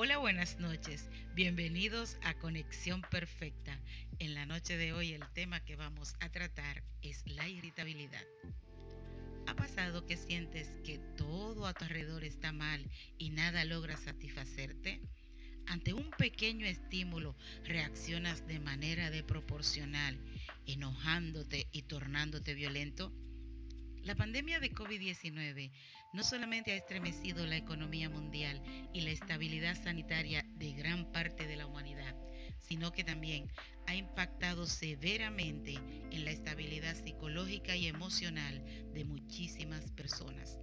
Hola, buenas noches. Bienvenidos a Conexión Perfecta. En la noche de hoy el tema que vamos a tratar es la irritabilidad. ¿Ha pasado que sientes que todo a tu alrededor está mal y nada logra satisfacerte? Ante un pequeño estímulo reaccionas de manera desproporcional, enojándote y tornándote violento. La pandemia de COVID-19 no solamente ha estremecido la economía mundial y la estabilidad sanitaria de gran parte de la humanidad, sino que también ha impactado severamente en la estabilidad psicológica y emocional de muchísimas personas.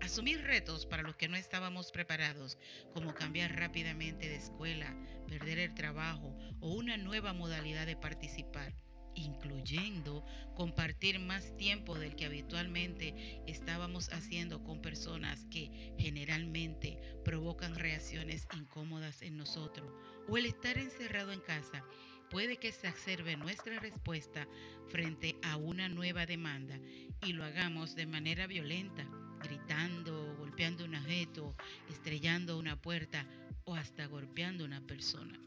Asumir retos para los que no estábamos preparados, como cambiar rápidamente de escuela, perder el trabajo o una nueva modalidad de participar, incluyendo compartir más tiempo del que habitualmente estábamos haciendo con personas que generalmente provocan reacciones incómodas en nosotros, o el estar encerrado en casa puede que se exacerbe nuestra respuesta frente a una nueva demanda y lo hagamos de manera violenta, gritando, golpeando un objeto, estrellando una puerta o hasta golpeando una persona.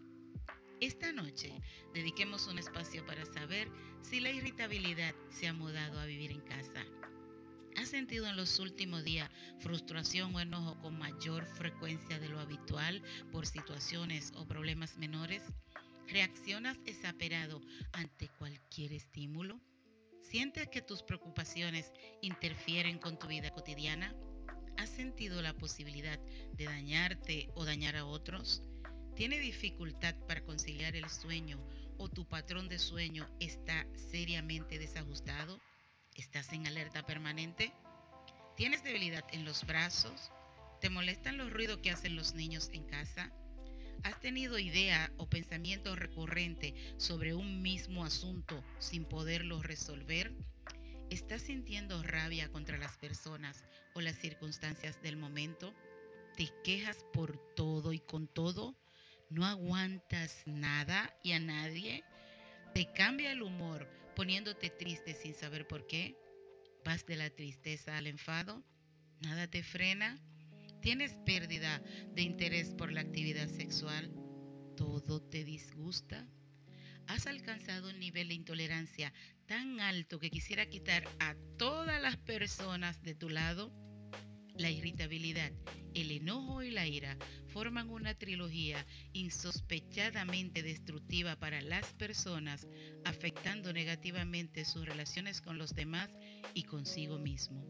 Esta noche dediquemos un espacio para saber si la irritabilidad se ha mudado a vivir en casa. ¿Has sentido en los últimos días frustración o enojo con mayor frecuencia de lo habitual por situaciones o problemas menores? ¿Reaccionas exagerado ante cualquier estímulo? ¿Sientes que tus preocupaciones interfieren con tu vida cotidiana? ¿Has sentido la posibilidad de dañarte o dañar a otros? ¿Tiene dificultad para conciliar el sueño o tu patrón de sueño está seriamente desajustado? ¿Estás en alerta permanente? ¿Tienes debilidad en los brazos? ¿Te molestan los ruidos que hacen los niños en casa? ¿Has tenido idea o pensamiento recurrente sobre un mismo asunto sin poderlo resolver? ¿Estás sintiendo rabia contra las personas o las circunstancias del momento? ¿Te quejas por todo y con todo? No aguantas nada y a nadie, te cambia el humor poniéndote triste sin saber por qué, vas de la tristeza al enfado, nada te frena, tienes pérdida de interés por la actividad sexual, todo te disgusta. ¿Has alcanzado un nivel de intolerancia tan alto que quisiera quitar a todas las personas de tu lado? La irritabilidad, el enojo y la ira forman una trilogía insospechadamente destructiva para las personas, afectando negativamente sus relaciones con los demás y consigo mismo.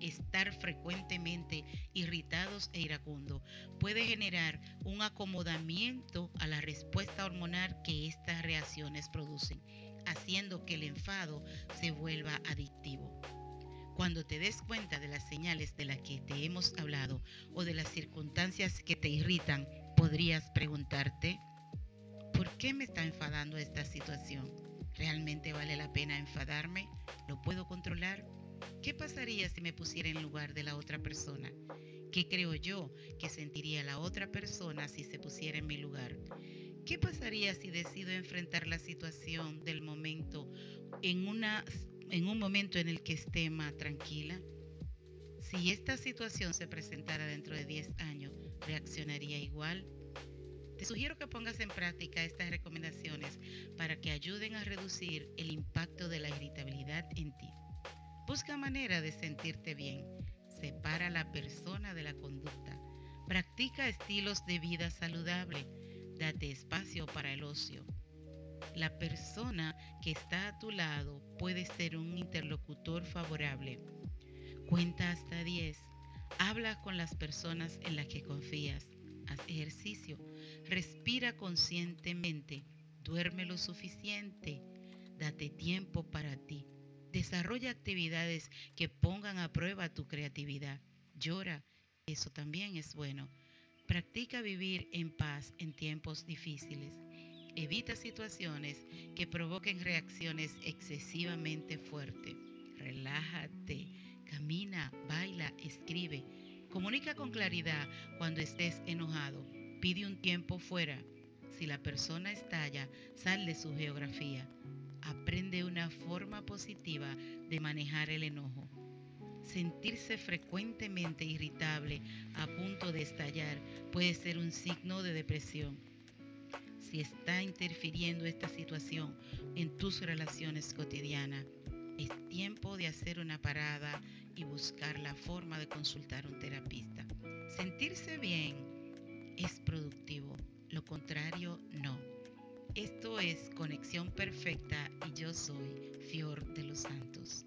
Estar frecuentemente irritados e iracundo puede generar un acomodamiento a la respuesta hormonal que estas reacciones producen, haciendo que el enfado se vuelva adictivo. Cuando te des cuenta de las señales de las que te hemos hablado o de las circunstancias que te irritan, podrías preguntarte, ¿por qué me está enfadando esta situación? ¿Realmente vale la pena enfadarme? ¿Lo puedo controlar? ¿Qué pasaría si me pusiera en lugar de la otra persona? ¿Qué creo yo que sentiría la otra persona si se pusiera en mi lugar? ¿Qué pasaría si decido enfrentar la situación del momento en una en un momento en el que esté más tranquila? Si esta situación se presentara dentro de 10 años, ¿reaccionaría igual? Te sugiero que pongas en práctica estas recomendaciones para que ayuden a reducir el impacto de la irritabilidad en ti. Busca manera de sentirte bien. Separa la persona de la conducta. Practica estilos de vida saludable. Date espacio para el ocio. La persona que está a tu lado puede ser un interlocutor favorable. Cuenta hasta 10. Habla con las personas en las que confías. Haz ejercicio. Respira conscientemente. Duerme lo suficiente. Date tiempo para ti. Desarrolla actividades que pongan a prueba tu creatividad. Llora. Eso también es bueno. Practica vivir en paz en tiempos difíciles. Evita situaciones que provoquen reacciones excesivamente fuertes. Relájate, camina, baila, escribe. Comunica con claridad cuando estés enojado. Pide un tiempo fuera. Si la persona estalla, sal de su geografía. Aprende una forma positiva de manejar el enojo. Sentirse frecuentemente irritable a punto de estallar puede ser un signo de depresión. Si está interfiriendo esta situación en tus relaciones cotidianas, es tiempo de hacer una parada y buscar la forma de consultar a un terapista. Sentirse bien es productivo, lo contrario no. Esto es Conexión Perfecta y yo soy Fior de los Santos.